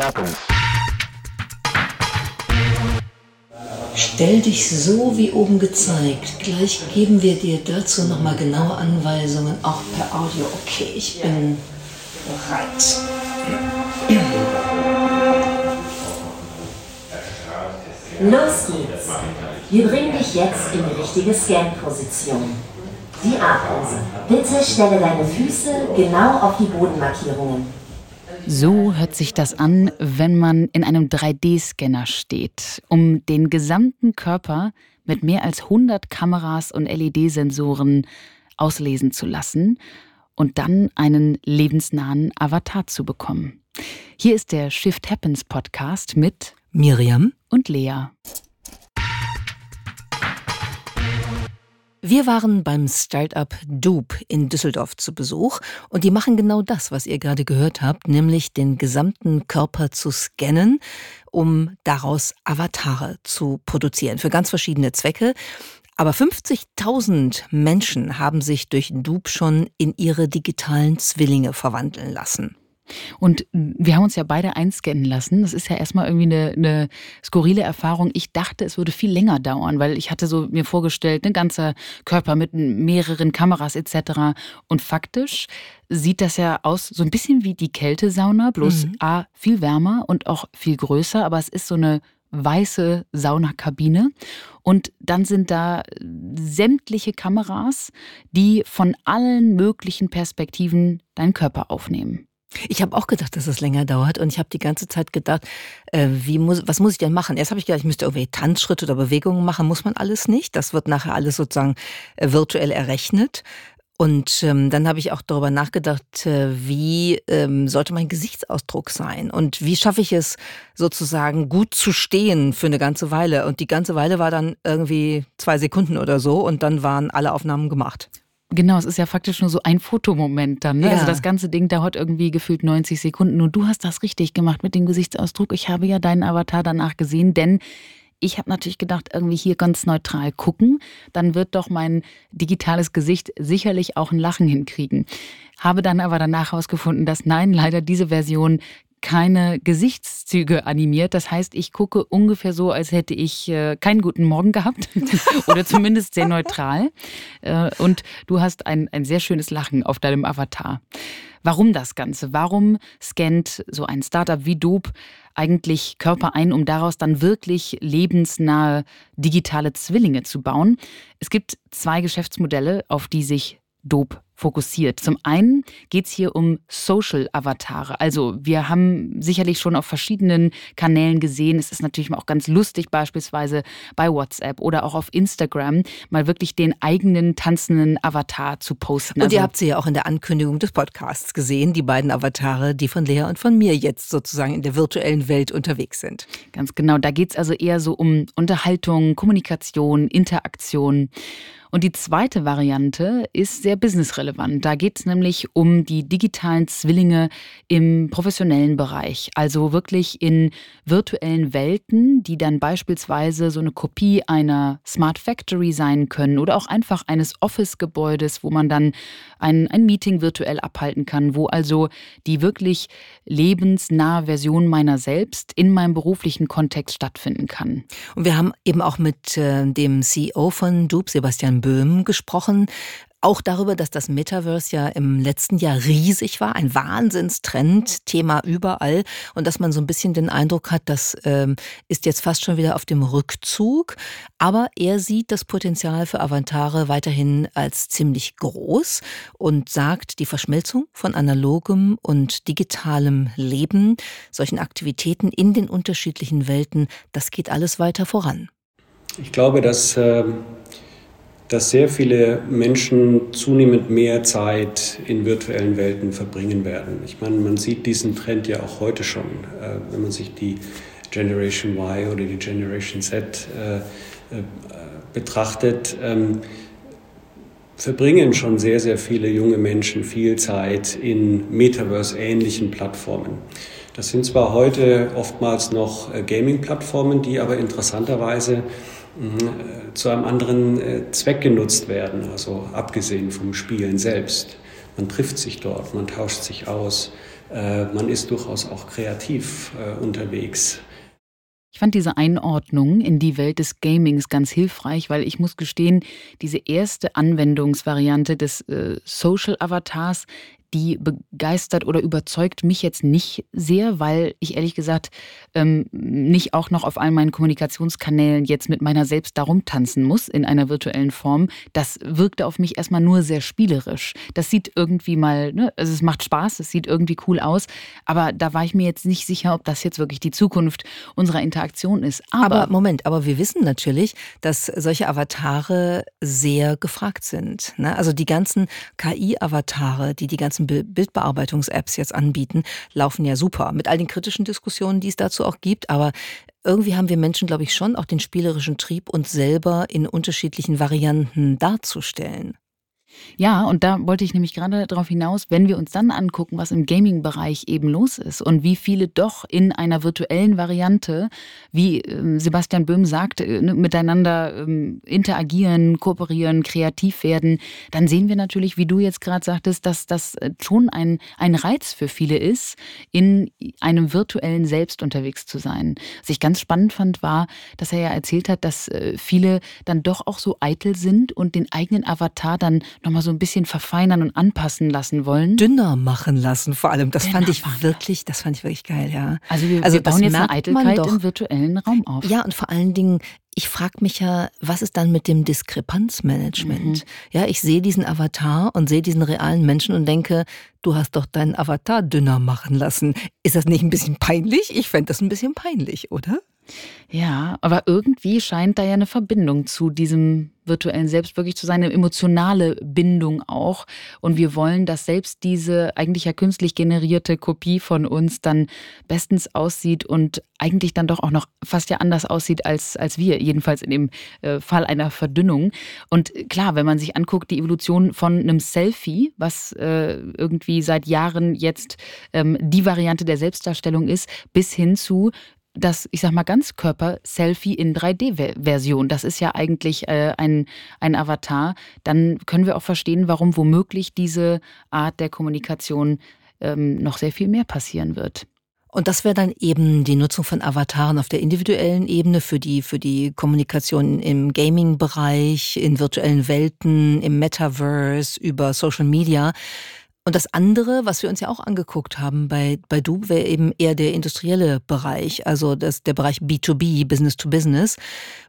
happens. Stell dich so wie oben gezeigt. Gleich geben wir dir dazu nochmal genaue Anweisungen, auch per Audio. Okay, ich bin bereit. Los geht's. Wir bringen dich jetzt in die richtige Scan-Position. Die Artbremse. Bitte stelle deine Füße genau auf die Bodenmarkierungen. So hört sich das an, wenn man in einem 3D-Scanner steht, um den gesamten Körper mit mehr als 100 Kameras und LED-Sensoren auslesen zu lassen und dann einen lebensnahen Avatar zu bekommen. Hier ist der Shift Happens Podcast mit Miriam und Lea. Wir waren beim Startup Dupe in Düsseldorf zu Besuch und die machen genau das, was ihr gerade gehört habt, nämlich den gesamten Körper zu scannen, um daraus Avatare zu produzieren für ganz verschiedene Zwecke. Aber 50.000 Menschen haben sich durch Dupe schon in ihre digitalen Zwillinge verwandeln lassen. Und wir haben uns ja beide einscannen lassen. Das ist ja erstmal irgendwie eine, eine, skurrile Erfahrung. Ich dachte, es würde viel länger dauern, weil ich hatte so mir vorgestellt, ein ganzer Körper mit mehreren Kameras etc. Und faktisch sieht das ja aus so ein bisschen wie die Kältesauna, bloß mhm. A, viel wärmer und auch viel größer, aber es ist so eine weiße Saunakabine. Und dann sind da sämtliche Kameras, die von allen möglichen Perspektiven deinen Körper aufnehmen. Ich habe auch gedacht, dass es länger dauert und ich habe die ganze Zeit gedacht, äh, wie muss, was muss ich denn machen? Erst habe ich gedacht, ich müsste irgendwie Tanzschritte oder Bewegungen machen, muss man alles nicht. Das wird nachher alles sozusagen äh, virtuell errechnet. Und ähm, dann habe ich auch darüber nachgedacht, äh, wie ähm, sollte mein Gesichtsausdruck sein und wie schaffe ich es sozusagen gut zu stehen für eine ganze Weile. Und die ganze Weile war dann irgendwie zwei Sekunden oder so und dann waren alle Aufnahmen gemacht. Genau, es ist ja faktisch nur so ein Fotomoment dann. Ne? Also ja. Also das ganze Ding dauert irgendwie gefühlt 90 Sekunden. Und du hast das richtig gemacht mit dem Gesichtsausdruck. Ich habe ja deinen Avatar danach gesehen, denn ich habe natürlich gedacht, irgendwie hier ganz neutral gucken. Dann wird doch mein digitales Gesicht sicherlich auch ein Lachen hinkriegen. Habe dann aber danach herausgefunden, dass nein, leider diese Version keine Gesichtszüge animiert. Das heißt, ich gucke ungefähr so, als hätte ich äh, keinen guten Morgen gehabt oder zumindest sehr neutral. Äh, und du hast ein, ein sehr schönes Lachen auf deinem Avatar. Warum das Ganze? Warum scannt so ein Startup wie Dope eigentlich Körper ein, um daraus dann wirklich lebensnahe digitale Zwillinge zu bauen? Es gibt zwei Geschäftsmodelle, auf die sich Dope fokussiert. Zum einen geht es hier um Social-Avatare. Also wir haben sicherlich schon auf verschiedenen Kanälen gesehen, es ist natürlich auch ganz lustig, beispielsweise bei WhatsApp oder auch auf Instagram, mal wirklich den eigenen tanzenden Avatar zu posten. Und also, ihr habt sie ja auch in der Ankündigung des Podcasts gesehen, die beiden Avatare, die von Lea und von mir jetzt sozusagen in der virtuellen Welt unterwegs sind. Ganz genau, da geht es also eher so um Unterhaltung, Kommunikation, Interaktion. Und die zweite Variante ist sehr businessrelevant. Da geht es nämlich um die digitalen Zwillinge im professionellen Bereich. Also wirklich in virtuellen Welten, die dann beispielsweise so eine Kopie einer Smart Factory sein können oder auch einfach eines Office-Gebäudes, wo man dann ein, ein Meeting virtuell abhalten kann, wo also die wirklich lebensnahe Version meiner selbst in meinem beruflichen Kontext stattfinden kann. Und wir haben eben auch mit äh, dem CEO von Dupe, Sebastian Böhm gesprochen. Auch darüber, dass das Metaverse ja im letzten Jahr riesig war, ein Wahnsinnstrend, Thema überall und dass man so ein bisschen den Eindruck hat, das ähm, ist jetzt fast schon wieder auf dem Rückzug. Aber er sieht das Potenzial für Avantare weiterhin als ziemlich groß und sagt, die Verschmelzung von analogem und digitalem Leben, solchen Aktivitäten in den unterschiedlichen Welten, das geht alles weiter voran. Ich glaube, dass ähm dass sehr viele Menschen zunehmend mehr Zeit in virtuellen Welten verbringen werden. Ich meine, man sieht diesen Trend ja auch heute schon, äh, wenn man sich die Generation Y oder die Generation Z äh, äh, betrachtet. Ähm, verbringen schon sehr, sehr viele junge Menschen viel Zeit in Metaverse-ähnlichen Plattformen. Das sind zwar heute oftmals noch Gaming-Plattformen, die aber interessanterweise äh, zu einem anderen äh, Zweck genutzt werden, also abgesehen vom Spielen selbst. Man trifft sich dort, man tauscht sich aus, Äh, man ist durchaus auch kreativ unterwegs. Ich fand diese Einordnung in die Welt des Gamings ganz hilfreich, weil ich muss gestehen, diese erste Anwendungsvariante des Social Avatars die begeistert oder überzeugt mich jetzt nicht sehr, weil ich ehrlich gesagt ähm, nicht auch noch auf all meinen Kommunikationskanälen jetzt mit meiner selbst darum tanzen muss in einer virtuellen Form. Das wirkte auf mich erstmal nur sehr spielerisch. Das sieht irgendwie mal, ne, also es macht Spaß, es sieht irgendwie cool aus, aber da war ich mir jetzt nicht sicher, ob das jetzt wirklich die Zukunft unserer Interaktion ist. Aber, aber Moment, aber wir wissen natürlich, dass solche Avatare sehr gefragt sind. Ne? Also die ganzen KI-Avatare, die die ganzen ganzen Bildbearbeitungs-Apps jetzt anbieten, laufen ja super. Mit all den kritischen Diskussionen, die es dazu auch gibt. Aber irgendwie haben wir Menschen, glaube ich, schon auch den spielerischen Trieb, uns selber in unterschiedlichen Varianten darzustellen. Ja, und da wollte ich nämlich gerade darauf hinaus, wenn wir uns dann angucken, was im Gaming-Bereich eben los ist und wie viele doch in einer virtuellen Variante, wie ähm, Sebastian Böhm sagt, äh, ne, miteinander ähm, interagieren, kooperieren, kreativ werden, dann sehen wir natürlich, wie du jetzt gerade sagtest, dass das äh, schon ein, ein Reiz für viele ist, in einem virtuellen Selbst unterwegs zu sein. Was ich ganz spannend fand, war, dass er ja erzählt hat, dass äh, viele dann doch auch so eitel sind und den eigenen Avatar dann nochmal so ein bisschen verfeinern und anpassen lassen wollen. Dünner machen lassen, vor allem. Das Dünner fand ich wirklich, das fand ich wirklich geil, ja. Also wir, also wir bauen jetzt eine Eitelkeit im virtuellen Raum auf. Ja, und vor allen Dingen, ich frage mich ja, was ist dann mit dem Diskrepanzmanagement? Mhm. Ja, ich sehe diesen Avatar und sehe diesen realen Menschen und denke, du hast doch deinen Avatar dünner machen lassen. Ist das nicht ein bisschen peinlich? Ich fände das ein bisschen peinlich, oder? Ja, aber irgendwie scheint da ja eine Verbindung zu diesem virtuellen Selbst wirklich zu sein, eine emotionale Bindung auch. Und wir wollen, dass selbst diese eigentlich ja künstlich generierte Kopie von uns dann bestens aussieht und eigentlich dann doch auch noch fast ja anders aussieht als, als wir, jedenfalls in dem äh, Fall einer Verdünnung. Und klar, wenn man sich anguckt, die Evolution von einem Selfie, was äh, irgendwie seit Jahren jetzt ähm, die Variante der Selbstdarstellung ist, bis hin zu das, ich sag mal, Ganzkörper-Selfie in 3D-Version, das ist ja eigentlich äh, ein, ein Avatar, dann können wir auch verstehen, warum womöglich diese Art der Kommunikation ähm, noch sehr viel mehr passieren wird. Und das wäre dann eben die Nutzung von Avataren auf der individuellen Ebene für die, für die Kommunikation im Gaming-Bereich, in virtuellen Welten, im Metaverse, über Social Media. Und das andere, was wir uns ja auch angeguckt haben bei, bei Dub, wäre eben eher der industrielle Bereich, also das, der Bereich B2B, Business to Business,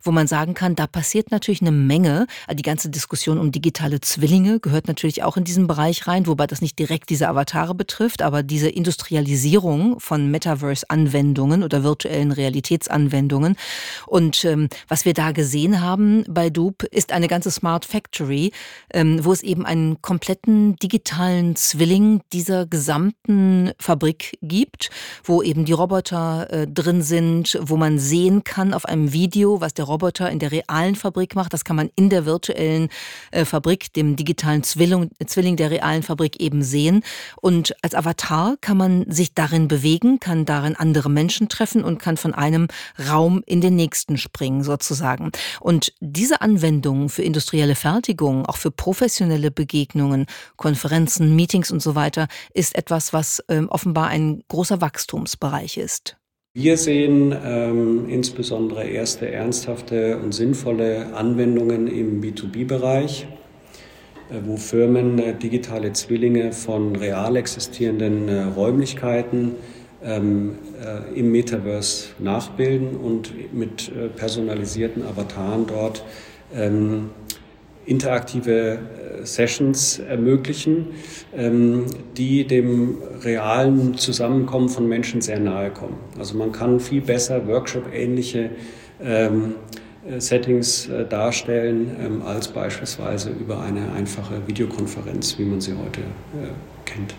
wo man sagen kann, da passiert natürlich eine Menge. Die ganze Diskussion um digitale Zwillinge gehört natürlich auch in diesen Bereich rein, wobei das nicht direkt diese Avatare betrifft, aber diese Industrialisierung von Metaverse-Anwendungen oder virtuellen Realitätsanwendungen. Und ähm, was wir da gesehen haben bei Dub, ist eine ganze Smart Factory, ähm, wo es eben einen kompletten digitalen Zwilling dieser gesamten Fabrik gibt, wo eben die Roboter äh, drin sind, wo man sehen kann auf einem Video, was der Roboter in der realen Fabrik macht. Das kann man in der virtuellen äh, Fabrik, dem digitalen Zwilling, Zwilling der realen Fabrik eben sehen. Und als Avatar kann man sich darin bewegen, kann darin andere Menschen treffen und kann von einem Raum in den nächsten springen sozusagen. Und diese Anwendungen für industrielle Fertigung, auch für professionelle Begegnungen, Konferenzen, Meetings, Meetings und so weiter, ist etwas, was ähm, offenbar ein großer Wachstumsbereich ist. Wir sehen ähm, insbesondere erste ernsthafte und sinnvolle Anwendungen im B2B-Bereich, äh, wo Firmen äh, digitale Zwillinge von real existierenden äh, Räumlichkeiten ähm, äh, im Metaverse nachbilden und mit äh, personalisierten Avataren dort ähm, interaktive äh, Sessions ermöglichen, ähm, die dem realen Zusammenkommen von Menschen sehr nahe kommen. Also man kann viel besser Workshop-ähnliche ähm, äh, Settings äh, darstellen ähm, als beispielsweise über eine einfache Videokonferenz, wie man sie heute kennt.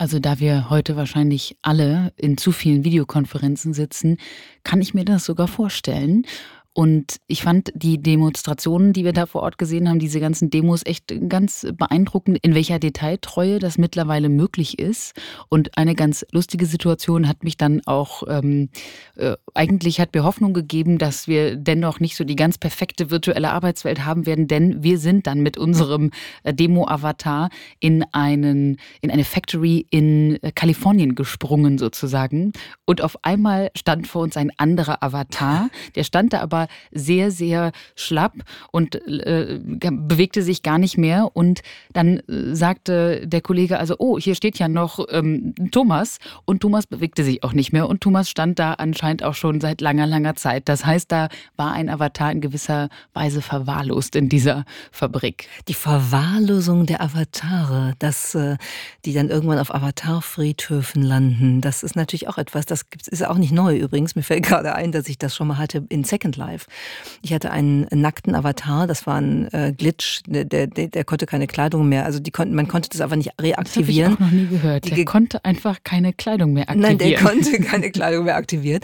Also da wir heute wahrscheinlich alle in zu vielen Videokonferenzen sitzen, kann ich mir das sogar vorstellen. Und ich fand die Demonstrationen, die wir da vor Ort gesehen haben, diese ganzen Demos echt ganz beeindruckend, in welcher Detailtreue das mittlerweile möglich ist. Und eine ganz lustige Situation hat mich dann auch, ähm, äh, eigentlich hat mir Hoffnung gegeben, dass wir dennoch nicht so die ganz perfekte virtuelle Arbeitswelt haben werden, denn wir sind dann mit unserem äh, Demo-Avatar in in eine Factory in äh, Kalifornien gesprungen sozusagen. Und auf einmal stand vor uns ein anderer Avatar, der stand da aber war sehr, sehr schlapp und äh, bewegte sich gar nicht mehr. Und dann äh, sagte der Kollege also, oh, hier steht ja noch ähm, Thomas. Und Thomas bewegte sich auch nicht mehr. Und Thomas stand da anscheinend auch schon seit langer, langer Zeit. Das heißt, da war ein Avatar in gewisser Weise verwahrlost in dieser Fabrik. Die Verwahrlosung der Avatare, dass äh, die dann irgendwann auf Avatarfriedhöfen landen, das ist natürlich auch etwas, das ist auch nicht neu übrigens. Mir fällt gerade ein, dass ich das schon mal hatte in Second Life live. Ich hatte einen nackten Avatar, das war ein äh, Glitch, der, der, der, konnte keine Kleidung mehr, also die konnten, man konnte das einfach nicht reaktivieren. Das habe ich auch noch nie gehört. Der konnte einfach keine Kleidung mehr aktivieren. Nein, der konnte keine Kleidung mehr aktivieren.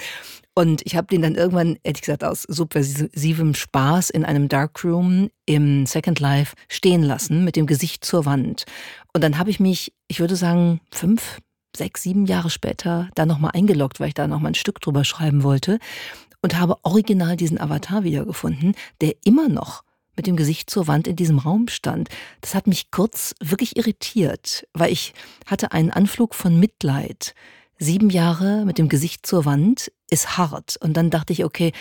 Und ich habe den dann irgendwann, ehrlich gesagt, aus subversivem Spaß in einem Darkroom im Second Life stehen lassen, mit dem Gesicht zur Wand. Und dann habe ich mich, ich würde sagen, fünf, sechs, sieben Jahre später da nochmal eingeloggt, weil ich da nochmal ein Stück drüber schreiben wollte und habe original diesen Avatar wiedergefunden, der immer noch mit dem Gesicht zur Wand in diesem Raum stand. Das hat mich kurz wirklich irritiert, weil ich hatte einen Anflug von Mitleid. Sieben Jahre mit dem Gesicht zur Wand ist hart. Und dann dachte ich, okay,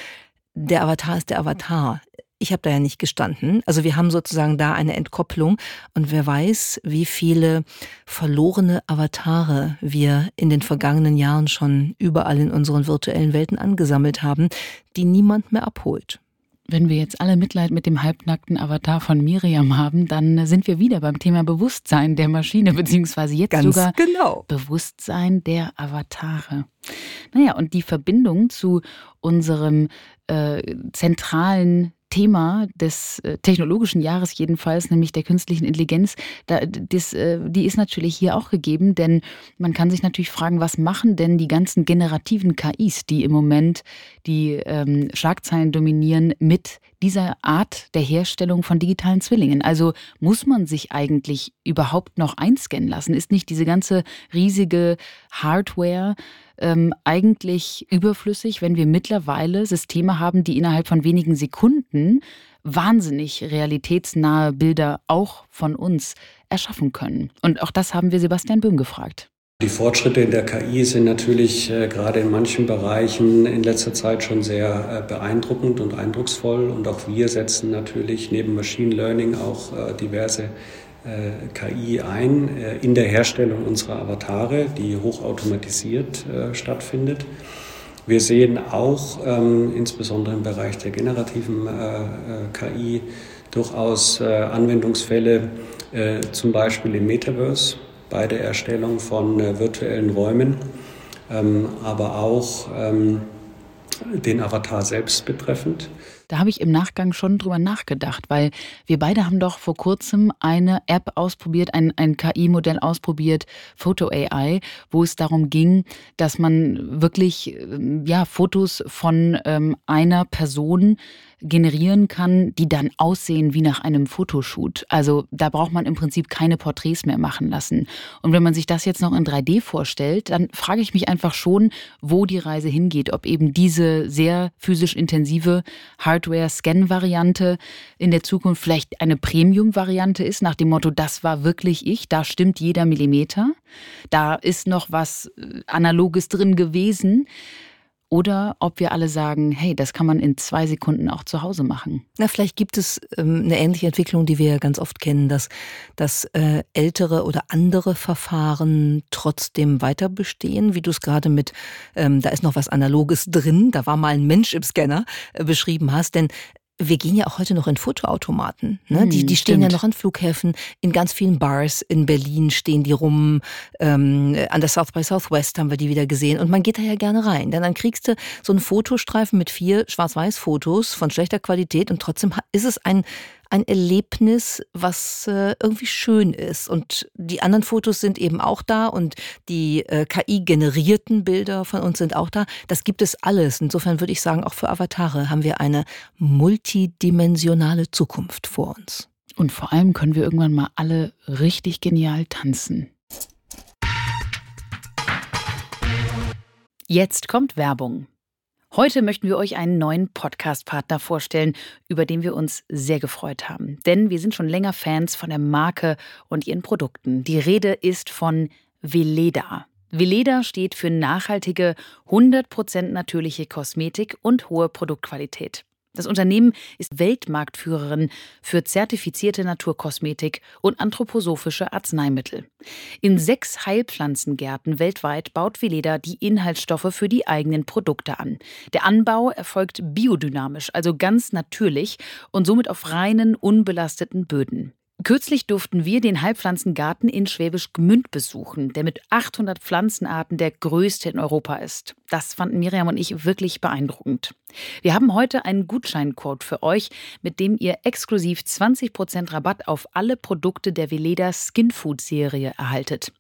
der Avatar ist der Avatar. Ich habe da ja nicht gestanden. Also wir haben sozusagen da eine Entkopplung und wer weiß, wie viele verlorene Avatare wir in den vergangenen Jahren schon überall in unseren virtuellen Welten angesammelt haben, die niemand mehr abholt. Wenn wir jetzt alle Mitleid mit dem halbnackten Avatar von Miriam haben, dann sind wir wieder beim Thema Bewusstsein der Maschine, beziehungsweise jetzt Ganz sogar genau. Bewusstsein der Avatare. Naja, und die Verbindung zu unserem äh, zentralen Thema des äh, technologischen Jahres jedenfalls, nämlich der künstlichen Intelligenz, da, das, äh, die ist natürlich hier auch gegeben, denn man kann sich natürlich fragen, was machen denn die ganzen generativen KIs, die im Moment die ähm, Schlagzeilen dominieren, mit dieser Art der Herstellung von digitalen Zwillingen? Also muss man sich eigentlich überhaupt noch einscannen lassen? Ist nicht diese ganze riesige Hardware ähm, eigentlich überflüssig, wenn wir mittlerweile Systeme haben, die innerhalb von wenigen Sekunden wahnsinnig realitätsnahe Bilder auch von uns erschaffen können. Und auch das haben wir Sebastian Böhm gefragt. Die Fortschritte in der KI sind natürlich äh, gerade in manchen Bereichen in letzter Zeit schon sehr äh, beeindruckend und eindrucksvoll. Und auch wir setzen natürlich neben Machine Learning auch äh, diverse KI ein in der Herstellung unserer Avatare, die hochautomatisiert stattfindet. Wir sehen auch ähm, insbesondere im Bereich der generativen KI durchaus Anwendungsfälle, zum Beispiel im Metaverse bei der Erstellung von virtuellen Räumen, ähm, aber auch ähm, den Avatar selbst betreffend. Da habe ich im Nachgang schon drüber nachgedacht, weil wir beide haben doch vor kurzem eine App ausprobiert, ein, ein KI-Modell ausprobiert, Photo AI, wo es darum ging, dass man wirklich ähm, ja, Fotos von ähm, einer Person generieren kann, die dann aussehen wie nach einem Fotoshoot. Also da braucht man im Prinzip keine Porträts mehr machen lassen. Und wenn man sich das jetzt noch in 3D vorstellt, dann frage ich mich einfach schon, wo die Reise hingeht. Ob eben diese sehr physisch intensive Hardware-Scan-Variante in der Zukunft vielleicht eine Premium-Variante ist, nach dem Motto, das war wirklich ich, da stimmt jeder Millimeter. Da ist noch was äh, Analoges drin gewesen. Oder ob wir alle sagen, hey, das kann man in zwei Sekunden auch zu Hause machen. Na, vielleicht gibt es ähm, eine ähnliche Entwicklung, die wir ja ganz oft kennen, dass, dass äh, ältere oder andere Verfahren trotzdem weiter bestehen, wie du es gerade mit, ähm, da ist noch was Analoges drin, da war mal ein Mensch im Scanner äh, beschrieben hast. Denn wir gehen ja auch heute noch in Fotoautomaten. Ne? Hm, die, die stehen ja noch an Flughäfen, in ganz vielen Bars in Berlin stehen die rum. Ähm, an der South by Southwest haben wir die wieder gesehen. Und man geht da ja gerne rein. Denn dann kriegst du so einen Fotostreifen mit vier Schwarz-Weiß-Fotos von schlechter Qualität und trotzdem ist es ein, ein Erlebnis, was äh, irgendwie schön ist. Und die anderen Fotos sind eben auch da und die äh, KI-generierten Bilder von uns sind auch da. Das gibt es alles. Insofern würde ich sagen, auch für Avatare haben wir eine multidimensionale Zukunft vor uns. Und vor allem können wir irgendwann mal alle richtig genial tanzen. Jetzt kommt Werbung. Heute möchten wir euch einen neuen Podcast-Partner vorstellen, über den wir uns sehr gefreut haben. Denn wir sind schon länger Fans von der Marke und ihren Produkten. Die Rede ist von Veleda. Veleda steht für nachhaltige, 100% natürliche Kosmetik und hohe Produktqualität. Das Unternehmen ist Weltmarktführerin für zertifizierte Naturkosmetik und anthroposophische Arzneimittel. In sechs Heilpflanzengärten weltweit baut Veleda die Inhaltsstoffe für die eigenen Produkte an. Der Anbau erfolgt biodynamisch, also ganz natürlich und somit auf reinen, unbelasteten Böden. Kürzlich durften wir den Heilpflanzengarten in Schwäbisch Gmünd besuchen, der mit 800 Pflanzenarten der größte in Europa ist. Das fanden Miriam und ich wirklich beeindruckend. Wir haben heute einen Gutscheincode für euch, mit dem ihr exklusiv 20% Rabatt auf alle Produkte der Veleda Skin Food Serie erhaltet.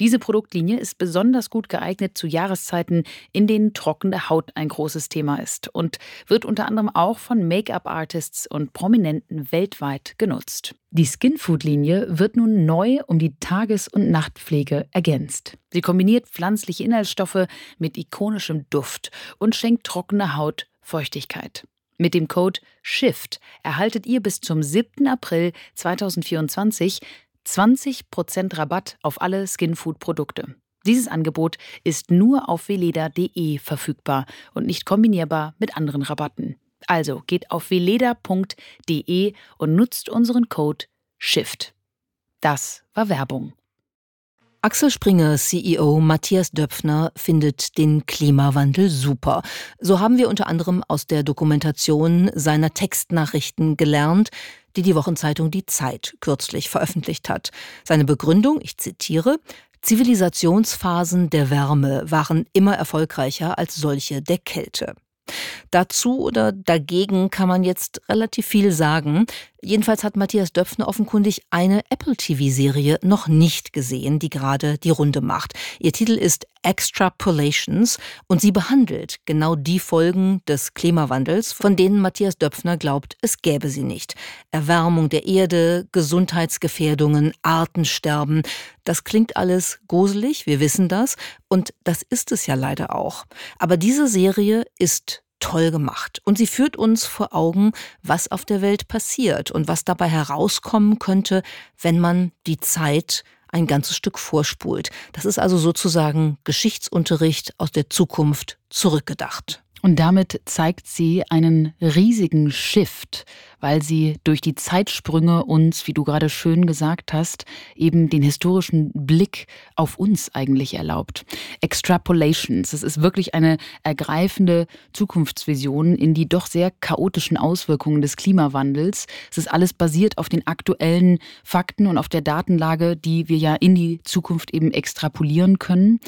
Diese Produktlinie ist besonders gut geeignet zu Jahreszeiten, in denen trockene Haut ein großes Thema ist und wird unter anderem auch von Make-up-Artists und Prominenten weltweit genutzt. Die Skinfood-Linie wird nun neu um die Tages- und Nachtpflege ergänzt. Sie kombiniert pflanzliche Inhaltsstoffe mit ikonischem Duft und schenkt trockene Haut Feuchtigkeit. Mit dem Code SHIFT erhaltet ihr bis zum 7. April 2024 20% Rabatt auf alle Skinfood-Produkte. Dieses Angebot ist nur auf veleda.de verfügbar und nicht kombinierbar mit anderen Rabatten. Also geht auf veleda.de und nutzt unseren Code SHIFT. Das war Werbung. Axel Springer CEO Matthias Döpfner findet den Klimawandel super. So haben wir unter anderem aus der Dokumentation seiner Textnachrichten gelernt, die die Wochenzeitung Die Zeit kürzlich veröffentlicht hat. Seine Begründung, ich zitiere, Zivilisationsphasen der Wärme waren immer erfolgreicher als solche der Kälte. Dazu oder dagegen kann man jetzt relativ viel sagen. Jedenfalls hat Matthias Döpfner offenkundig eine Apple TV-Serie noch nicht gesehen, die gerade die Runde macht. Ihr Titel ist Extrapolations und sie behandelt genau die Folgen des Klimawandels, von denen Matthias Döpfner glaubt, es gäbe sie nicht. Erwärmung der Erde, Gesundheitsgefährdungen, Artensterben. Das klingt alles gruselig, wir wissen das, und das ist es ja leider auch. Aber diese Serie ist toll gemacht. Und sie führt uns vor Augen, was auf der Welt passiert und was dabei herauskommen könnte, wenn man die Zeit ein ganzes Stück vorspult. Das ist also sozusagen Geschichtsunterricht aus der Zukunft zurückgedacht. Und damit zeigt sie einen riesigen Shift, weil sie durch die Zeitsprünge uns, wie du gerade schön gesagt hast, eben den historischen Blick auf uns eigentlich erlaubt. Extrapolations, es ist wirklich eine ergreifende Zukunftsvision in die doch sehr chaotischen Auswirkungen des Klimawandels. Es ist alles basiert auf den aktuellen Fakten und auf der Datenlage, die wir ja in die Zukunft eben extrapolieren können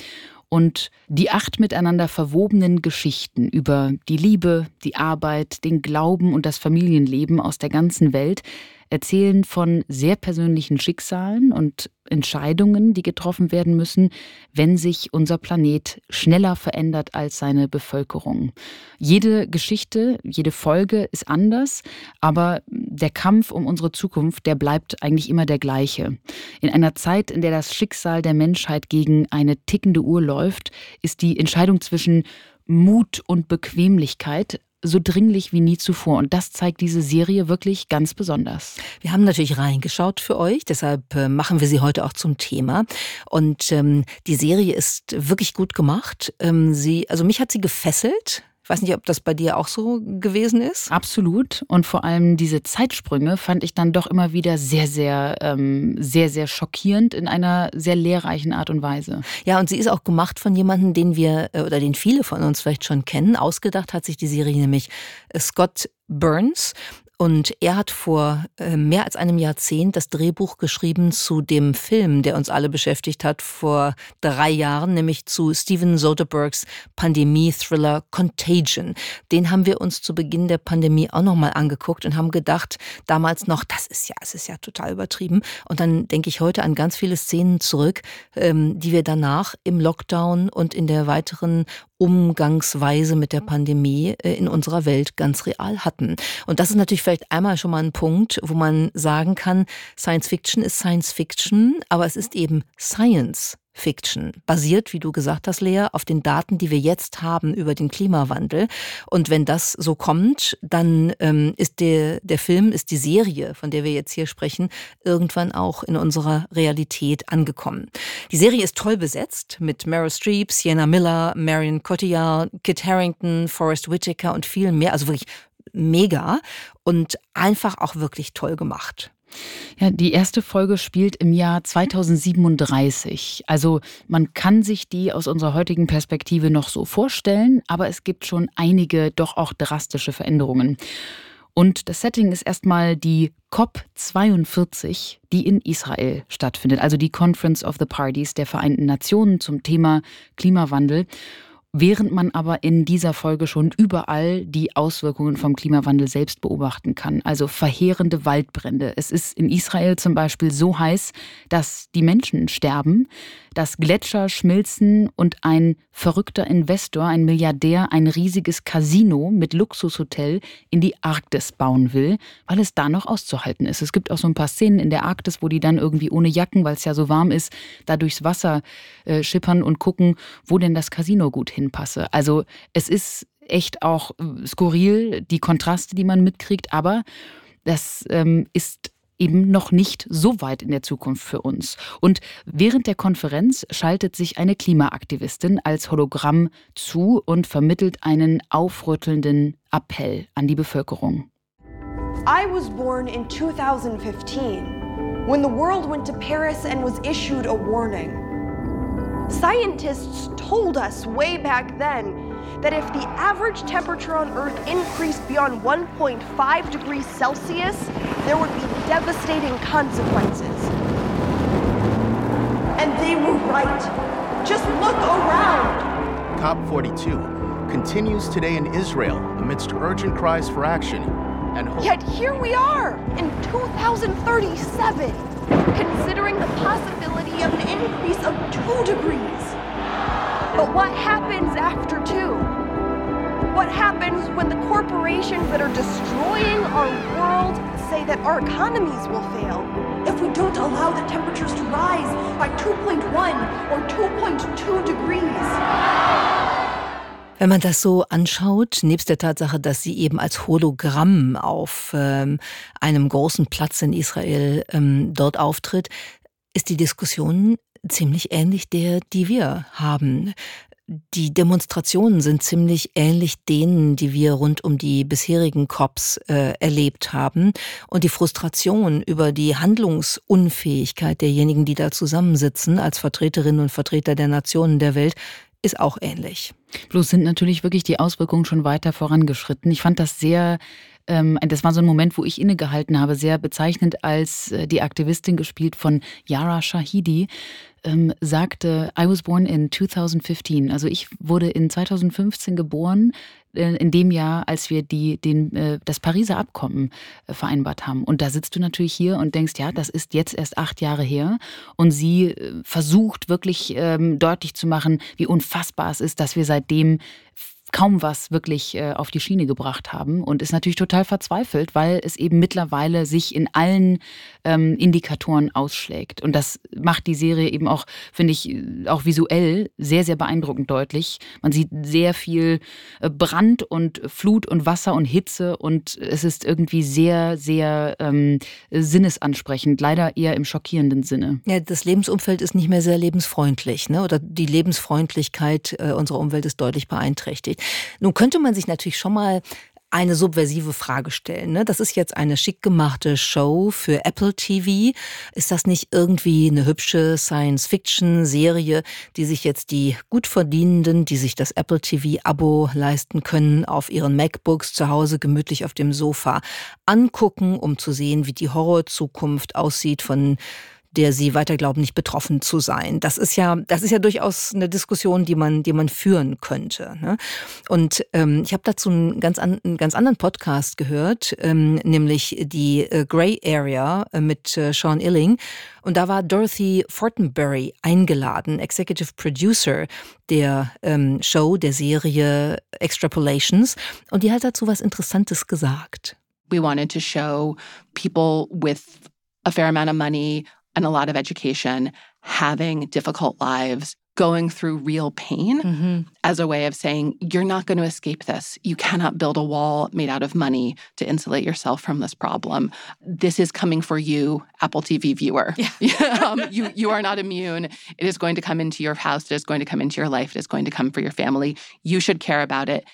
und die acht miteinander verwobenen Geschichten über die Liebe, die Arbeit, den Glauben und das Familienleben aus der ganzen Welt erzählen von sehr persönlichen Schicksalen und Entscheidungen, die getroffen werden müssen, wenn sich unser Planet schneller verändert als seine Bevölkerung. Jede Geschichte, jede Folge ist anders, aber der Kampf um unsere Zukunft, der bleibt eigentlich immer der gleiche. In einer Zeit, in der das Schicksal der Menschheit gegen eine tickende Uhr läuft, ist die Entscheidung zwischen Mut und Bequemlichkeit so dringlich wie nie zuvor. Und das zeigt diese Serie wirklich ganz besonders. Wir haben natürlich reingeschaut für euch, deshalb äh, machen wir sie heute auch zum Thema. Und ähm, die Serie ist wirklich gut gemacht. Ähm, sie, also mich hat sie gefesselt. Ich weiß nicht, ob das bei dir auch so gewesen ist. Absolut. Und vor allem diese Zeitsprünge fand ich dann doch immer wieder sehr, sehr, ähm, sehr, sehr schockierend in einer sehr lehrreichen Art und Weise. Ja, und sie ist auch gemacht von jemandem, den wir äh, oder den viele von uns vielleicht schon kennen. Ausgedacht hat sich die Serie nämlich äh, Scott Burns. Und er hat vor äh, mehr als einem Jahrzehnt das Drehbuch geschrieben zu dem Film, der uns alle beschäftigt hat vor drei Jahren, nämlich zu Steven Soderberghs Pandemie-Thriller Contagion. Den haben wir uns zu Beginn der Pandemie auch nochmal angeguckt und haben gedacht, damals noch, das ist ja, es ist ja total übertrieben. Und dann denke ich heute an ganz viele Szenen zurück, ähm, die wir danach im Lockdown und in der weiteren Umgangsweise mit der Pandemie äh, in unserer Welt ganz real hatten. Und das ist natürlich vielleicht einmal schon mal ein Punkt, wo man sagen kann, Science Fiction ist Science Fiction, aber es ist eben Science Fiction, basiert, wie du gesagt hast, Lea, auf den Daten, die wir jetzt haben über den Klimawandel. Und wenn das so kommt, dann ähm, ist der, der Film, ist die Serie, von der wir jetzt hier sprechen, irgendwann auch in unserer Realität angekommen. Die Serie ist toll besetzt mit Meryl Streep, Sienna Miller, Marion Cotillard, Kit Harrington, Forrest Whitaker und vielen mehr. Also wirklich mega und einfach auch wirklich toll gemacht. Ja, die erste Folge spielt im Jahr 2037. Also man kann sich die aus unserer heutigen Perspektive noch so vorstellen, aber es gibt schon einige doch auch drastische Veränderungen. Und das Setting ist erstmal die COP42, die in Israel stattfindet, also die Conference of the Parties der Vereinten Nationen zum Thema Klimawandel während man aber in dieser Folge schon überall die Auswirkungen vom Klimawandel selbst beobachten kann. Also verheerende Waldbrände. Es ist in Israel zum Beispiel so heiß, dass die Menschen sterben, dass Gletscher schmilzen und ein verrückter Investor, ein Milliardär, ein riesiges Casino mit Luxushotel in die Arktis bauen will, weil es da noch auszuhalten ist. Es gibt auch so ein paar Szenen in der Arktis, wo die dann irgendwie ohne Jacken, weil es ja so warm ist, da durchs Wasser äh, schippern und gucken, wo denn das Casino gut hinpasse. Also es ist echt auch äh, skurril, die Kontraste, die man mitkriegt, aber das ähm, ist eben noch nicht so weit in der Zukunft für uns. Und während der Konferenz schaltet sich eine Klimaaktivistin als Hologramm zu und vermittelt einen aufrüttelnden Appell an die Bevölkerung. I was born in 2015 when the world went to Paris and was issued a warning. Scientists told us way back then that if the average temperature on Earth increased beyond 1.5 degrees Celsius, there would be devastating consequences. And they were right. Just look around. COP42 continues today in Israel amidst urgent cries for action and hope. Yet here we are in 2037, considering the possibility of an increase of 2 degrees. But what happens after two? What happens when the corporations that are destroying our world say that our economies will fail if we don't allow the temperatures to rise by 2.1 or 2.2 degrees? Wenn man das so anschaut, nebst der Tatsache, dass sie eben als Hologramm auf ähm, einem großen Platz in Israel ähm, dort auftritt, ist die Diskussion ziemlich ähnlich der, die wir haben. Die Demonstrationen sind ziemlich ähnlich denen, die wir rund um die bisherigen COPs äh, erlebt haben. Und die Frustration über die Handlungsunfähigkeit derjenigen, die da zusammensitzen, als Vertreterinnen und Vertreter der Nationen der Welt, ist auch ähnlich. Bloß sind natürlich wirklich die Auswirkungen schon weiter vorangeschritten. Ich fand das sehr ähm, das war so ein Moment, wo ich innegehalten habe, sehr bezeichnend, als äh, die Aktivistin gespielt von Yara Shahidi ähm, sagte, I was born in 2015. Also ich wurde in 2015 geboren, äh, in dem Jahr, als wir die, den, äh, das Pariser Abkommen vereinbart haben. Und da sitzt du natürlich hier und denkst, ja, das ist jetzt erst acht Jahre her. Und sie versucht wirklich ähm, deutlich zu machen, wie unfassbar es ist, dass wir seitdem kaum was wirklich äh, auf die Schiene gebracht haben und ist natürlich total verzweifelt, weil es eben mittlerweile sich in allen ähm, Indikatoren ausschlägt. Und das macht die Serie eben auch, finde ich, auch visuell sehr, sehr beeindruckend deutlich. Man sieht sehr viel äh, Brand und Flut und Wasser und Hitze und es ist irgendwie sehr, sehr ähm, sinnesansprechend, leider eher im schockierenden Sinne. Ja, das Lebensumfeld ist nicht mehr sehr lebensfreundlich, ne? oder die Lebensfreundlichkeit äh, unserer Umwelt ist deutlich beeinträchtigt. Nun könnte man sich natürlich schon mal eine subversive Frage stellen. Ne? Das ist jetzt eine schick gemachte Show für Apple TV. Ist das nicht irgendwie eine hübsche Science-Fiction-Serie, die sich jetzt die gut verdienenden, die sich das Apple TV-Abo leisten können, auf ihren MacBooks zu Hause gemütlich auf dem Sofa angucken, um zu sehen, wie die Horrorzukunft aussieht von der sie weiter glauben, nicht betroffen zu sein. Das ist ja, das ist ja durchaus eine Diskussion, die man, die man führen könnte. Ne? Und ähm, ich habe dazu einen ganz, an, einen ganz anderen Podcast gehört, ähm, nämlich die äh, Grey Area äh, mit äh, Sean Illing. Und da war Dorothy Fortenberry eingeladen, Executive Producer der ähm, Show, der Serie Extrapolations. Und die hat dazu was Interessantes gesagt. We wanted to show people with a fair amount of money and a lot of education having difficult lives, going through real pain mm-hmm. as a way of saying, you're not going to escape this. You cannot build a wall made out of money to insulate yourself from this problem. This is coming for you, Apple TV viewer. Yeah. um, you, you are not immune. It is going to come into your house. It is going to come into your life. It is going to come for your family. You should care about it.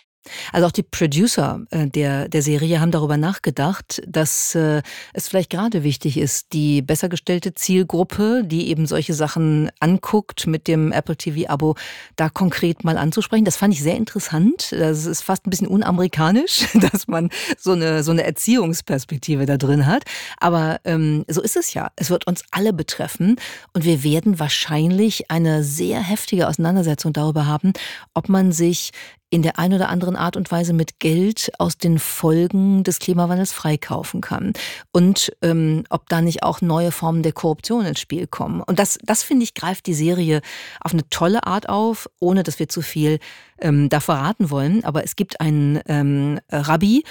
Also auch die Producer äh, der, der Serie haben darüber nachgedacht, dass äh, es vielleicht gerade wichtig ist, die besser gestellte Zielgruppe, die eben solche Sachen anguckt mit dem Apple TV-Abo, da konkret mal anzusprechen. Das fand ich sehr interessant. Das ist fast ein bisschen unamerikanisch, dass man so eine, so eine Erziehungsperspektive da drin hat. Aber ähm, so ist es ja. Es wird uns alle betreffen und wir werden wahrscheinlich eine sehr heftige Auseinandersetzung darüber haben, ob man sich in der ein oder anderen Art und Weise mit Geld aus den Folgen des Klimawandels freikaufen kann. Und ähm, ob da nicht auch neue Formen der Korruption ins Spiel kommen. Und das, das finde ich, greift die Serie auf eine tolle Art auf, ohne dass wir zu viel ähm, da verraten wollen. Aber es gibt einen ähm, Rabbi,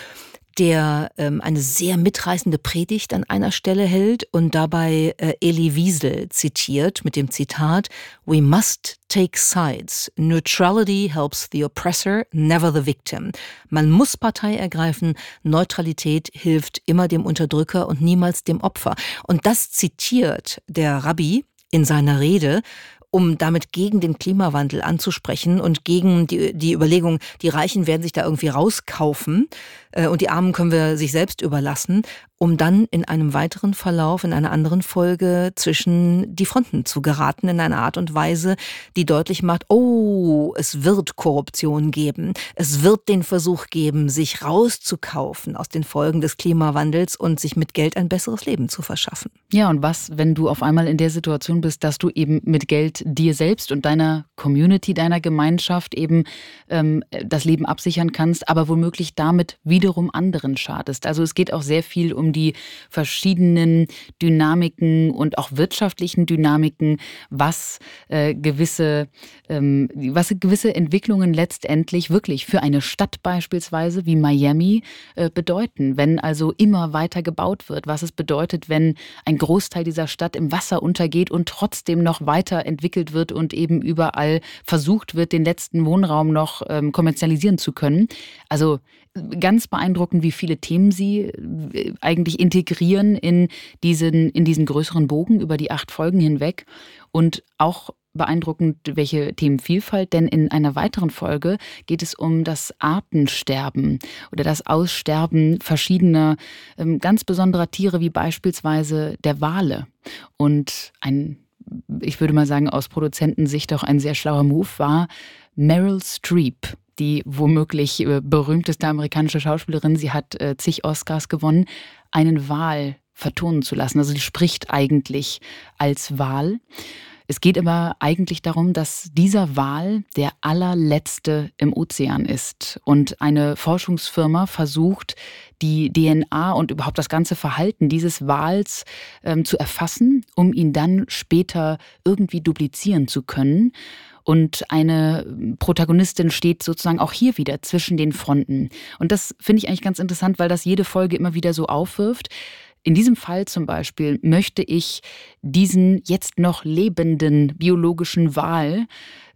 der ähm, eine sehr mitreißende Predigt an einer Stelle hält und dabei äh, Elie Wiesel zitiert mit dem Zitat We must take sides. Neutrality helps the oppressor, never the victim. Man muss Partei ergreifen. Neutralität hilft immer dem Unterdrücker und niemals dem Opfer. Und das zitiert der Rabbi in seiner Rede um damit gegen den Klimawandel anzusprechen und gegen die, die Überlegung, die Reichen werden sich da irgendwie rauskaufen und die Armen können wir sich selbst überlassen um dann in einem weiteren Verlauf, in einer anderen Folge zwischen die Fronten zu geraten, in einer Art und Weise, die deutlich macht, oh, es wird Korruption geben, es wird den Versuch geben, sich rauszukaufen aus den Folgen des Klimawandels und sich mit Geld ein besseres Leben zu verschaffen. Ja, und was, wenn du auf einmal in der Situation bist, dass du eben mit Geld dir selbst und deiner Community, deiner Gemeinschaft eben ähm, das Leben absichern kannst, aber womöglich damit wiederum anderen schadest. Also es geht auch sehr viel um die verschiedenen Dynamiken und auch wirtschaftlichen Dynamiken, was äh, gewisse, ähm, was gewisse Entwicklungen letztendlich wirklich für eine Stadt beispielsweise wie Miami äh, bedeuten. Wenn also immer weiter gebaut wird, was es bedeutet, wenn ein Großteil dieser Stadt im Wasser untergeht und trotzdem noch weiter entwickelt wird und eben überall versucht wird, den letzten Wohnraum noch ähm, kommerzialisieren zu können. Also ganz beeindruckend, wie viele Themen Sie äh, eigentlich integrieren in diesen, in diesen größeren Bogen über die acht Folgen hinweg. Und auch beeindruckend, welche Themenvielfalt, denn in einer weiteren Folge geht es um das Artensterben oder das Aussterben verschiedener ähm, ganz besonderer Tiere, wie beispielsweise der Wale. Und ein, ich würde mal sagen, aus Produzentensicht auch ein sehr schlauer Move war Meryl Streep die womöglich äh, berühmteste amerikanische Schauspielerin, sie hat äh, zig Oscars gewonnen, einen Wal vertonen zu lassen. Also sie spricht eigentlich als Wal. Es geht aber eigentlich darum, dass dieser Wal der allerletzte im Ozean ist. Und eine Forschungsfirma versucht, die DNA und überhaupt das ganze Verhalten dieses Wals ähm, zu erfassen, um ihn dann später irgendwie duplizieren zu können. Und eine Protagonistin steht sozusagen auch hier wieder zwischen den Fronten. Und das finde ich eigentlich ganz interessant, weil das jede Folge immer wieder so aufwirft. In diesem Fall zum Beispiel möchte ich diesen jetzt noch lebenden biologischen Wal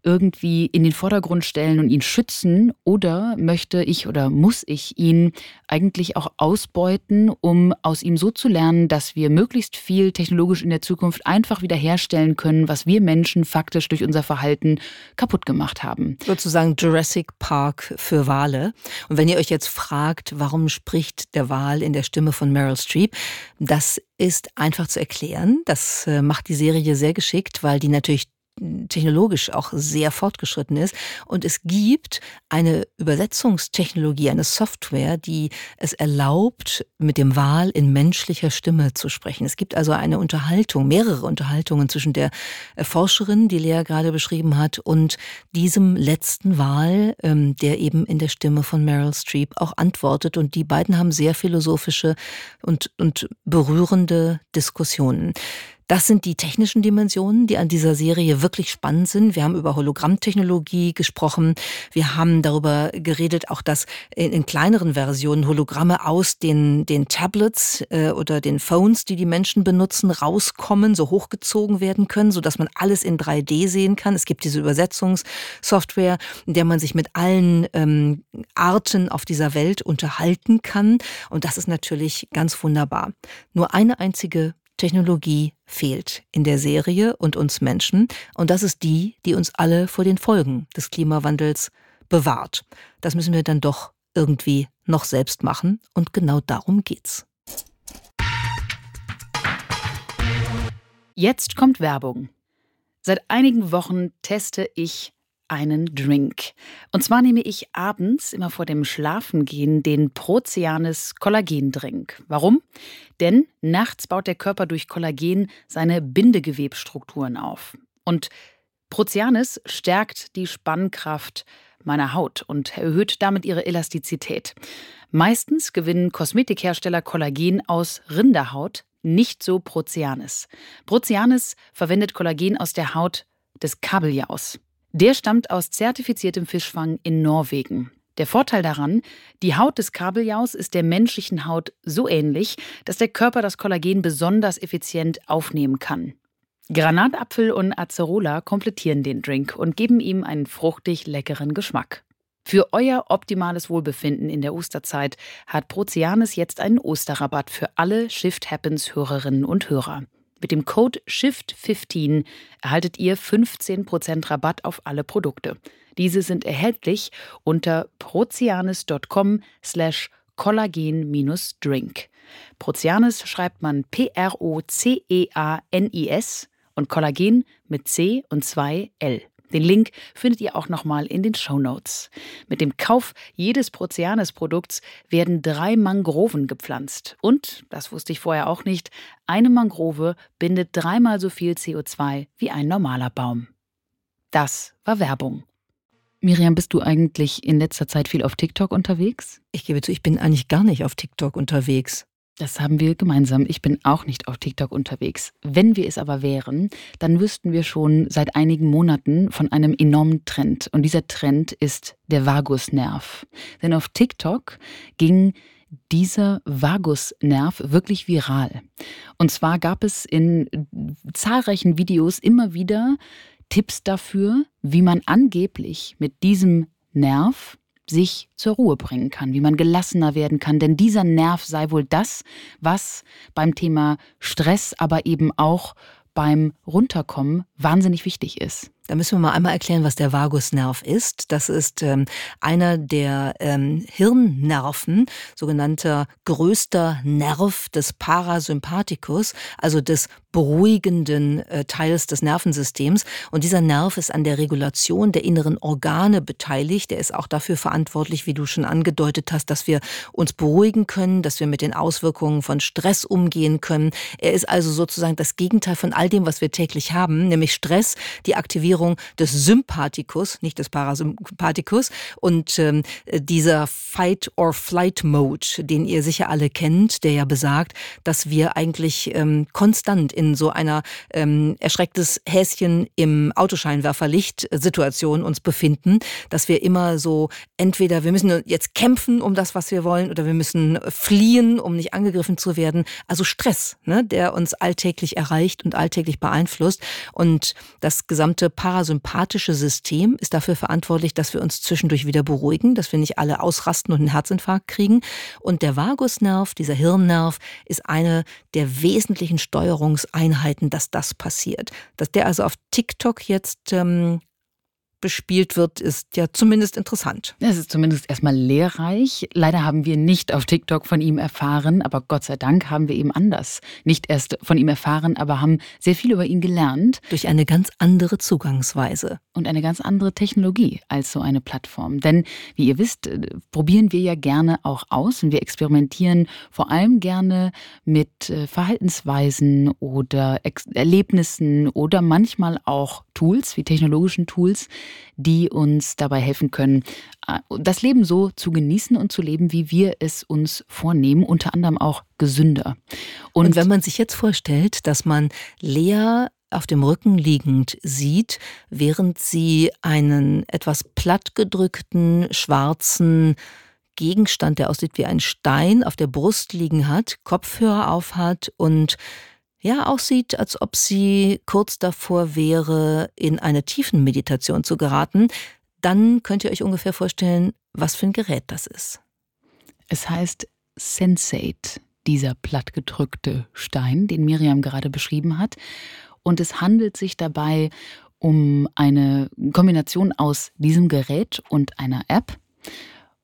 irgendwie in den Vordergrund stellen und ihn schützen oder möchte ich oder muss ich ihn eigentlich auch ausbeuten, um aus ihm so zu lernen, dass wir möglichst viel technologisch in der Zukunft einfach wiederherstellen können, was wir Menschen faktisch durch unser Verhalten kaputt gemacht haben. Sozusagen Jurassic Park für Wale. Und wenn ihr euch jetzt fragt, warum spricht der Wal in der Stimme von Meryl Streep, das ist einfach zu erklären. Das äh, macht die Serie sehr geschickt, weil die natürlich technologisch auch sehr fortgeschritten ist. Und es gibt eine Übersetzungstechnologie, eine Software, die es erlaubt, mit dem Wahl in menschlicher Stimme zu sprechen. Es gibt also eine Unterhaltung, mehrere Unterhaltungen zwischen der äh, Forscherin, die Lea gerade beschrieben hat, und diesem letzten Wahl, ähm, der eben in der Stimme von Meryl Streep auch antwortet. Und die beiden haben sehr philosophische und, und berührende Diskussionen. Das sind die technischen Dimensionen, die an dieser Serie wirklich spannend sind. Wir haben über Hologrammtechnologie gesprochen. Wir haben darüber geredet, auch dass in, in kleineren Versionen Hologramme aus den, den Tablets äh, oder den Phones, die die Menschen benutzen, rauskommen, so hochgezogen werden können, sodass man alles in 3D sehen kann. Es gibt diese Übersetzungssoftware, in der man sich mit allen ähm, Arten auf dieser Welt unterhalten kann. Und das ist natürlich ganz wunderbar. Nur eine einzige Technologie fehlt in der Serie und uns Menschen, und das ist die, die uns alle vor den Folgen des Klimawandels bewahrt. Das müssen wir dann doch irgendwie noch selbst machen, und genau darum geht's. Jetzt kommt Werbung. Seit einigen Wochen teste ich einen Drink. Und zwar nehme ich abends, immer vor dem Schlafengehen, den Proceanis Kollagendrink. Warum? Denn nachts baut der Körper durch Kollagen seine Bindegewebstrukturen auf. Und Proceanis stärkt die Spannkraft meiner Haut und erhöht damit ihre Elastizität. Meistens gewinnen Kosmetikhersteller Kollagen aus Rinderhaut, nicht so Proceanis. Proceanis verwendet Kollagen aus der Haut des Kabeljaus. Der stammt aus zertifiziertem Fischfang in Norwegen. Der Vorteil daran, die Haut des Kabeljaus ist der menschlichen Haut so ähnlich, dass der Körper das Kollagen besonders effizient aufnehmen kann. Granatapfel und Acerola komplettieren den Drink und geben ihm einen fruchtig leckeren Geschmack. Für euer optimales Wohlbefinden in der Osterzeit hat Proceanis jetzt einen Osterrabatt für alle Shift Happens Hörerinnen und Hörer. Mit dem Code SHIFT15 erhaltet ihr 15% Rabatt auf alle Produkte. Diese sind erhältlich unter prozianis.com slash kollagen-drink. Prozianis schreibt man P-R-O-C-E-A-N-I-S und Kollagen mit C und zwei L. Den Link findet ihr auch nochmal in den Show Notes. Mit dem Kauf jedes Proceanes-Produkts werden drei Mangroven gepflanzt. Und, das wusste ich vorher auch nicht, eine Mangrove bindet dreimal so viel CO2 wie ein normaler Baum. Das war Werbung. Miriam, bist du eigentlich in letzter Zeit viel auf TikTok unterwegs? Ich gebe zu, ich bin eigentlich gar nicht auf TikTok unterwegs. Das haben wir gemeinsam. Ich bin auch nicht auf TikTok unterwegs. Wenn wir es aber wären, dann wüssten wir schon seit einigen Monaten von einem enormen Trend. Und dieser Trend ist der Vagusnerv. Denn auf TikTok ging dieser Vagusnerv wirklich viral. Und zwar gab es in zahlreichen Videos immer wieder Tipps dafür, wie man angeblich mit diesem Nerv sich zur Ruhe bringen kann, wie man gelassener werden kann. Denn dieser Nerv sei wohl das, was beim Thema Stress, aber eben auch beim Runterkommen wahnsinnig wichtig ist. Da müssen wir mal einmal erklären, was der Vagusnerv ist. Das ist ähm, einer der ähm, Hirnnerven, sogenannter größter Nerv des Parasympathikus, also des beruhigenden äh, Teils des Nervensystems. Und dieser Nerv ist an der Regulation der inneren Organe beteiligt. Er ist auch dafür verantwortlich, wie du schon angedeutet hast, dass wir uns beruhigen können, dass wir mit den Auswirkungen von Stress umgehen können. Er ist also sozusagen das Gegenteil von all dem, was wir täglich haben, nämlich Stress, die Aktivierung des Sympathikus, nicht des Parasympathikus und ähm, dieser Fight-or-Flight-Mode, den ihr sicher alle kennt, der ja besagt, dass wir eigentlich ähm, konstant in so einer ähm, erschrecktes Häschen im Autoscheinwerferlicht-Situation uns befinden, dass wir immer so entweder wir müssen jetzt kämpfen um das, was wir wollen, oder wir müssen fliehen, um nicht angegriffen zu werden. Also Stress, ne, der uns alltäglich erreicht und alltäglich beeinflusst. Und das gesamte parasympathische System ist dafür verantwortlich, dass wir uns zwischendurch wieder beruhigen, dass wir nicht alle ausrasten und einen Herzinfarkt kriegen. Und der Vagusnerv, dieser Hirnnerv, ist eine der wesentlichen Steuerungseinheiten, dass das passiert. Dass der also auf TikTok jetzt ähm, bespielt wird, ist ja zumindest interessant. Es ist zumindest erstmal lehrreich. Leider haben wir nicht auf TikTok von ihm erfahren, aber Gott sei Dank haben wir eben anders nicht erst von ihm erfahren, aber haben sehr viel über ihn gelernt. Durch eine ganz andere Zugangsweise. Und eine ganz andere Technologie als so eine Plattform. Denn, wie ihr wisst, äh, probieren wir ja gerne auch aus und wir experimentieren vor allem gerne mit äh, Verhaltensweisen oder Erlebnissen oder manchmal auch Tools, wie technologischen Tools, die uns dabei helfen können, äh, das Leben so zu genießen und zu leben, wie wir es uns vornehmen, unter anderem auch gesünder. Und, und wenn man sich jetzt vorstellt, dass man Lea auf dem Rücken liegend sieht, während sie einen etwas plattgedrückten, schwarzen Gegenstand, der aussieht wie ein Stein, auf der Brust liegen hat, Kopfhörer auf hat und ja aussieht, als ob sie kurz davor wäre, in eine tiefen Meditation zu geraten, dann könnt ihr euch ungefähr vorstellen, was für ein Gerät das ist. Es heißt Sensate, dieser plattgedrückte Stein, den Miriam gerade beschrieben hat. Und es handelt sich dabei um eine Kombination aus diesem Gerät und einer App.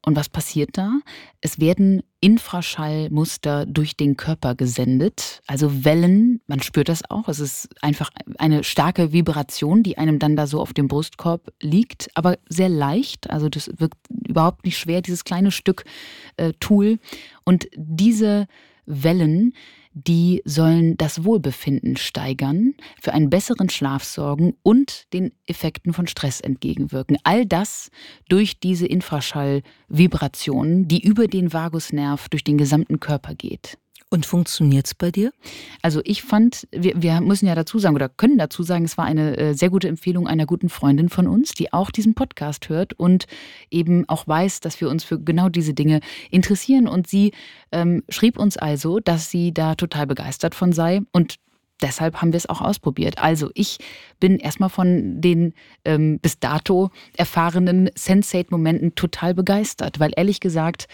Und was passiert da? Es werden Infraschallmuster durch den Körper gesendet, also Wellen, man spürt das auch, es ist einfach eine starke Vibration, die einem dann da so auf dem Brustkorb liegt, aber sehr leicht, also das wirkt überhaupt nicht schwer, dieses kleine Stück äh, Tool. Und diese Wellen, die sollen das Wohlbefinden steigern, für einen besseren Schlaf sorgen und den Effekten von Stress entgegenwirken. All das durch diese Infraschallvibrationen, die über den Vagusnerv durch den gesamten Körper geht. Und funktioniert es bei dir? Also ich fand, wir, wir müssen ja dazu sagen oder können dazu sagen, es war eine äh, sehr gute Empfehlung einer guten Freundin von uns, die auch diesen Podcast hört und eben auch weiß, dass wir uns für genau diese Dinge interessieren. Und sie ähm, schrieb uns also, dass sie da total begeistert von sei und deshalb haben wir es auch ausprobiert. Also ich bin erstmal von den ähm, bis dato erfahrenen Sensate-Momenten total begeistert, weil ehrlich gesagt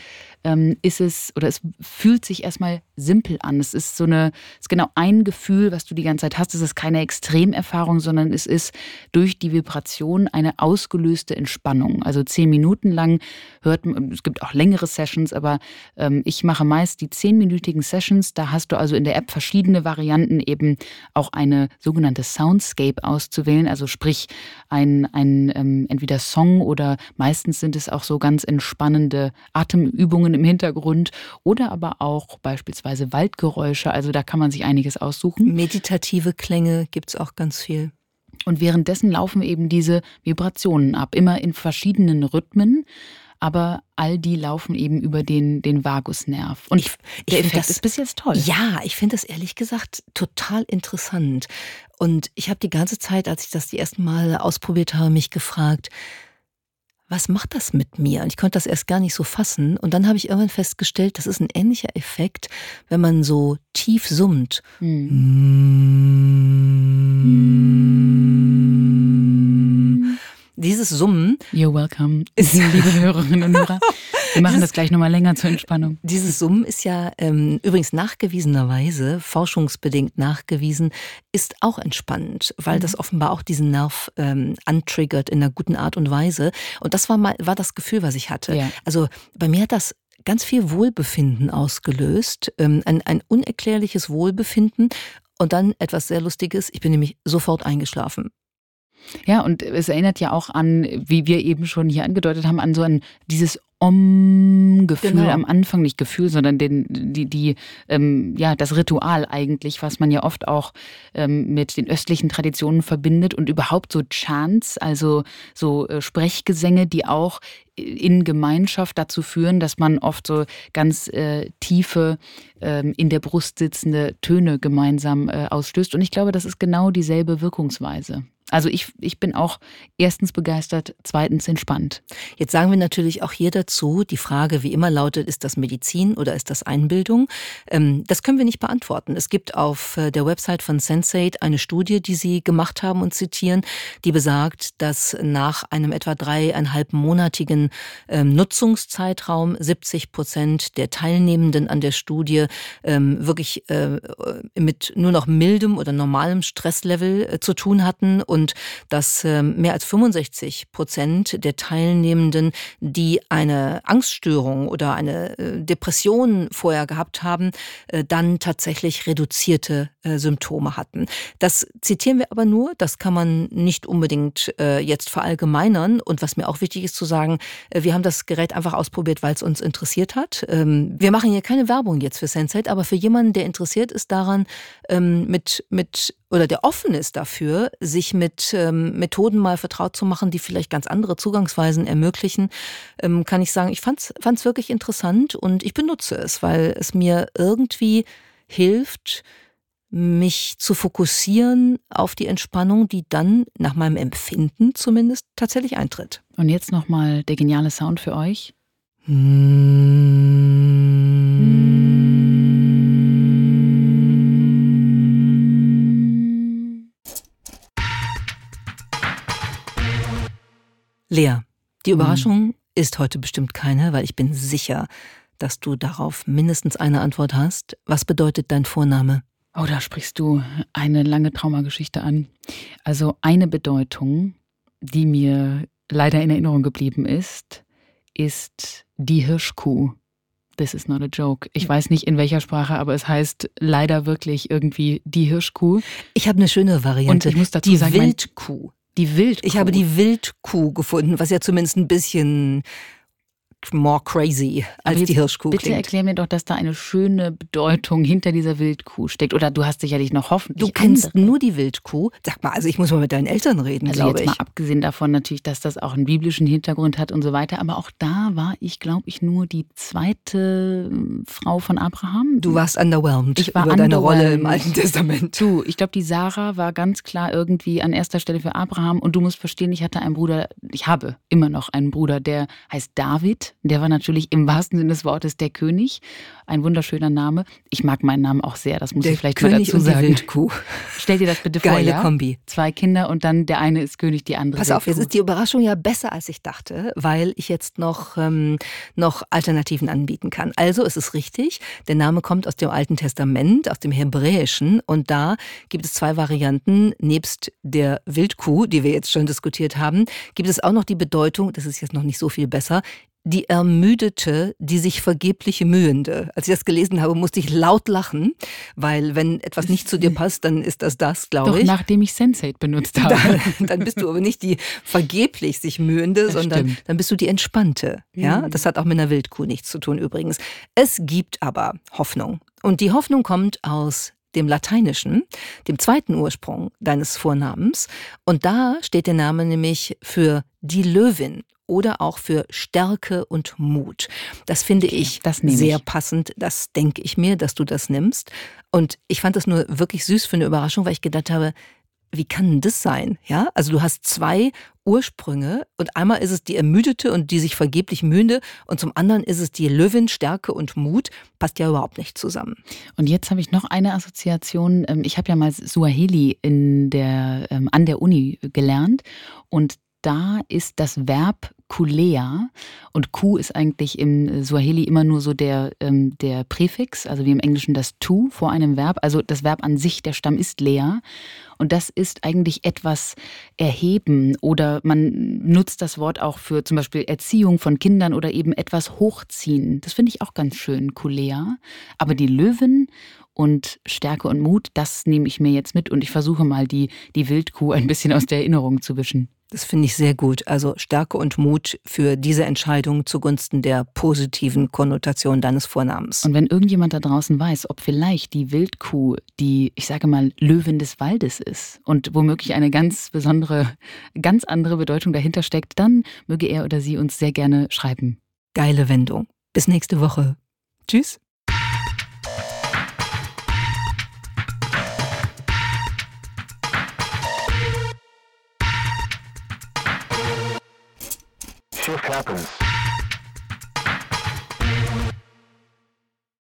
ähm, ist es oder es fühlt sich erstmal simpel an. Es ist so eine, es ist genau ein Gefühl, was du die ganze Zeit hast. Es ist keine Extremerfahrung, sondern es ist durch die Vibration eine ausgelöste Entspannung. Also zehn Minuten lang hört man, es gibt auch längere Sessions, aber ähm, ich mache meist die zehnminütigen Sessions. Da hast du also in der App verschiedene Varianten, eben auch eine sogenannte Soundscape auszuwählen. Also sprich ein, ein ähm, entweder Song oder meistens sind es auch so ganz entspannende Atemübungen im Hintergrund oder aber auch beispielsweise Waldgeräusche. Also da kann man sich einiges aussuchen. Meditative Klänge gibt es auch ganz viel. Und währenddessen laufen eben diese Vibrationen ab, immer in verschiedenen Rhythmen aber all die laufen eben über den, den Vagusnerv. Und ich, der Effekt das, ist bis jetzt toll. Ja, ich finde das ehrlich gesagt total interessant. Und ich habe die ganze Zeit, als ich das die ersten Mal ausprobiert habe, mich gefragt, was macht das mit mir? Und ich konnte das erst gar nicht so fassen. Und dann habe ich irgendwann festgestellt, das ist ein ähnlicher Effekt, wenn man so tief summt. Hm. Dieses Summen. You're welcome, ist, liebe Hörerinnen und Hörer. Wir machen das gleich nochmal länger zur Entspannung. Dieses Summen ist ja ähm, übrigens nachgewiesenerweise, forschungsbedingt nachgewiesen, ist auch entspannend, weil mhm. das offenbar auch diesen Nerv ähm, antriggert in einer guten Art und Weise. Und das war mal war das Gefühl, was ich hatte. Ja. Also bei mir hat das ganz viel Wohlbefinden ausgelöst, ähm, ein, ein unerklärliches Wohlbefinden und dann etwas sehr Lustiges. Ich bin nämlich sofort eingeschlafen. Ja, und es erinnert ja auch an, wie wir eben schon hier angedeutet haben, an so ein dieses Om-Gefühl genau. am Anfang, nicht Gefühl, sondern den, die, die, ähm, ja, das Ritual eigentlich, was man ja oft auch ähm, mit den östlichen Traditionen verbindet und überhaupt so Chants, also so äh, Sprechgesänge, die auch in Gemeinschaft dazu führen, dass man oft so ganz äh, tiefe, ähm, in der Brust sitzende Töne gemeinsam äh, ausstößt. Und ich glaube, das ist genau dieselbe Wirkungsweise. Also ich, ich bin auch erstens begeistert, zweitens entspannt. Jetzt sagen wir natürlich auch hier dazu, die Frage wie immer lautet, ist das Medizin oder ist das Einbildung? Ähm, das können wir nicht beantworten. Es gibt auf äh, der Website von Sensate eine Studie, die Sie gemacht haben und zitieren, die besagt, dass nach einem etwa dreieinhalbmonatigen ähm, Nutzungszeitraum 70 Prozent der Teilnehmenden an der Studie ähm, wirklich äh, mit nur noch mildem oder normalem Stresslevel äh, zu tun hatten und dass ähm, mehr als 65 Prozent der Teilnehmenden, die eine Angststörung oder eine äh, Depression vorher gehabt haben, äh, dann tatsächlich reduzierte äh, Symptome hatten. Das zitieren wir aber nur, das kann man nicht unbedingt jetzt verallgemeinern. Und was mir auch wichtig ist zu sagen, wir haben das Gerät einfach ausprobiert, weil es uns interessiert hat. Ähm, wir machen hier keine Werbung jetzt für Sensate, aber für jemanden, der interessiert ist daran, ähm, mit, mit oder der offen ist dafür, sich mit ähm, Methoden mal vertraut zu machen, die vielleicht ganz andere Zugangsweisen ermöglichen, kann ich sagen, ich fand es wirklich interessant und ich benutze es, weil es mir irgendwie hilft, mich zu fokussieren auf die Entspannung, die dann nach meinem Empfinden zumindest tatsächlich eintritt. Und jetzt nochmal der geniale Sound für euch. Lea, die mhm. Überraschung mhm. ist heute bestimmt keine, weil ich bin sicher, dass du darauf mindestens eine Antwort hast. Was bedeutet dein Vorname? Oh, da sprichst du eine lange Traumageschichte an. Also eine Bedeutung, die mir leider in Erinnerung geblieben ist, ist die Hirschkuh. This is not a joke. Ich weiß nicht in welcher Sprache, aber es heißt leider wirklich irgendwie die Hirschkuh. Ich habe eine schöne Variante. Und ich muss dazu die sagen, Wildkuh. Die Wildkuh. Ich habe die Wildkuh gefunden, was ja zumindest ein bisschen more crazy als die Hirschkuh bitte klingt. erklär mir doch, dass da eine schöne Bedeutung hinter dieser Wildkuh steckt. Oder du hast sicherlich noch hoffentlich Du kennst andere. nur die Wildkuh? Sag mal, also ich muss mal mit deinen Eltern reden, also glaube ich. jetzt mal abgesehen davon natürlich, dass das auch einen biblischen Hintergrund hat und so weiter. Aber auch da war ich, glaube ich, nur die zweite hm, Frau von Abraham. Du warst underwhelmed ich war über deine Rolle im Alten Testament. Du, ich glaube, die Sarah war ganz klar irgendwie an erster Stelle für Abraham. Und du musst verstehen, ich hatte einen Bruder, ich habe immer noch einen Bruder, der heißt David. Der war natürlich im wahrsten Sinne des Wortes der König. Ein wunderschöner Name. Ich mag meinen Namen auch sehr, das muss der ich vielleicht König mal dazu und sagen. Die Wildkuh. Stell dir das bitte Geile vor. Geile ja? Kombi. Zwei Kinder und dann der eine ist König, die andere Pass Wildkuh. auf, jetzt ist die Überraschung ja besser, als ich dachte, weil ich jetzt noch, ähm, noch Alternativen anbieten kann. Also es ist richtig, der Name kommt aus dem Alten Testament, aus dem Hebräischen und da gibt es zwei Varianten. Nebst der Wildkuh, die wir jetzt schon diskutiert haben, gibt es auch noch die Bedeutung, das ist jetzt noch nicht so viel besser, die Ermüdete, die sich vergebliche Mühende. Als ich das gelesen habe, musste ich laut lachen, weil wenn etwas nicht zu dir passt, dann ist das das, glaube ich. Doch nachdem ich Sensate benutzt habe. Dann, dann, bist du aber nicht die vergeblich sich Mühende, das sondern stimmt. dann bist du die Entspannte. Ja, Mhm. das hat auch mit einer Wildkuh nichts zu tun übrigens. Es gibt aber Hoffnung. Und die Hoffnung kommt aus dem Lateinischen, dem zweiten Ursprung deines Vornamens. Und da steht der Name nämlich für die Löwin oder auch für Stärke und Mut. Das finde ich das sehr ich. passend. Das denke ich mir, dass du das nimmst. Und ich fand das nur wirklich süß für eine Überraschung, weil ich gedacht habe, wie kann denn das sein? Ja, also du hast zwei Ursprünge und einmal ist es die Ermüdete und die sich vergeblich mühende und zum anderen ist es die Löwin, Stärke und Mut. Passt ja überhaupt nicht zusammen. Und jetzt habe ich noch eine Assoziation. Ähm, Ich habe ja mal Suaheli in der, ähm, an der Uni gelernt und da ist das Verb kulea und ku ist eigentlich im Swahili immer nur so der, ähm, der Präfix, also wie im Englischen das to vor einem Verb. Also das Verb an sich, der Stamm ist lea. Und das ist eigentlich etwas erheben oder man nutzt das Wort auch für zum Beispiel Erziehung von Kindern oder eben etwas hochziehen. Das finde ich auch ganz schön, kulea. Aber die Löwen und Stärke und Mut, das nehme ich mir jetzt mit und ich versuche mal die, die Wildkuh ein bisschen aus der Erinnerung zu wischen. Das finde ich sehr gut. Also Stärke und Mut für diese Entscheidung zugunsten der positiven Konnotation deines Vornamens. Und wenn irgendjemand da draußen weiß, ob vielleicht die Wildkuh die, ich sage mal, Löwin des Waldes ist und womöglich eine ganz besondere, ganz andere Bedeutung dahinter steckt, dann möge er oder sie uns sehr gerne schreiben. Geile Wendung. Bis nächste Woche. Tschüss. Happens.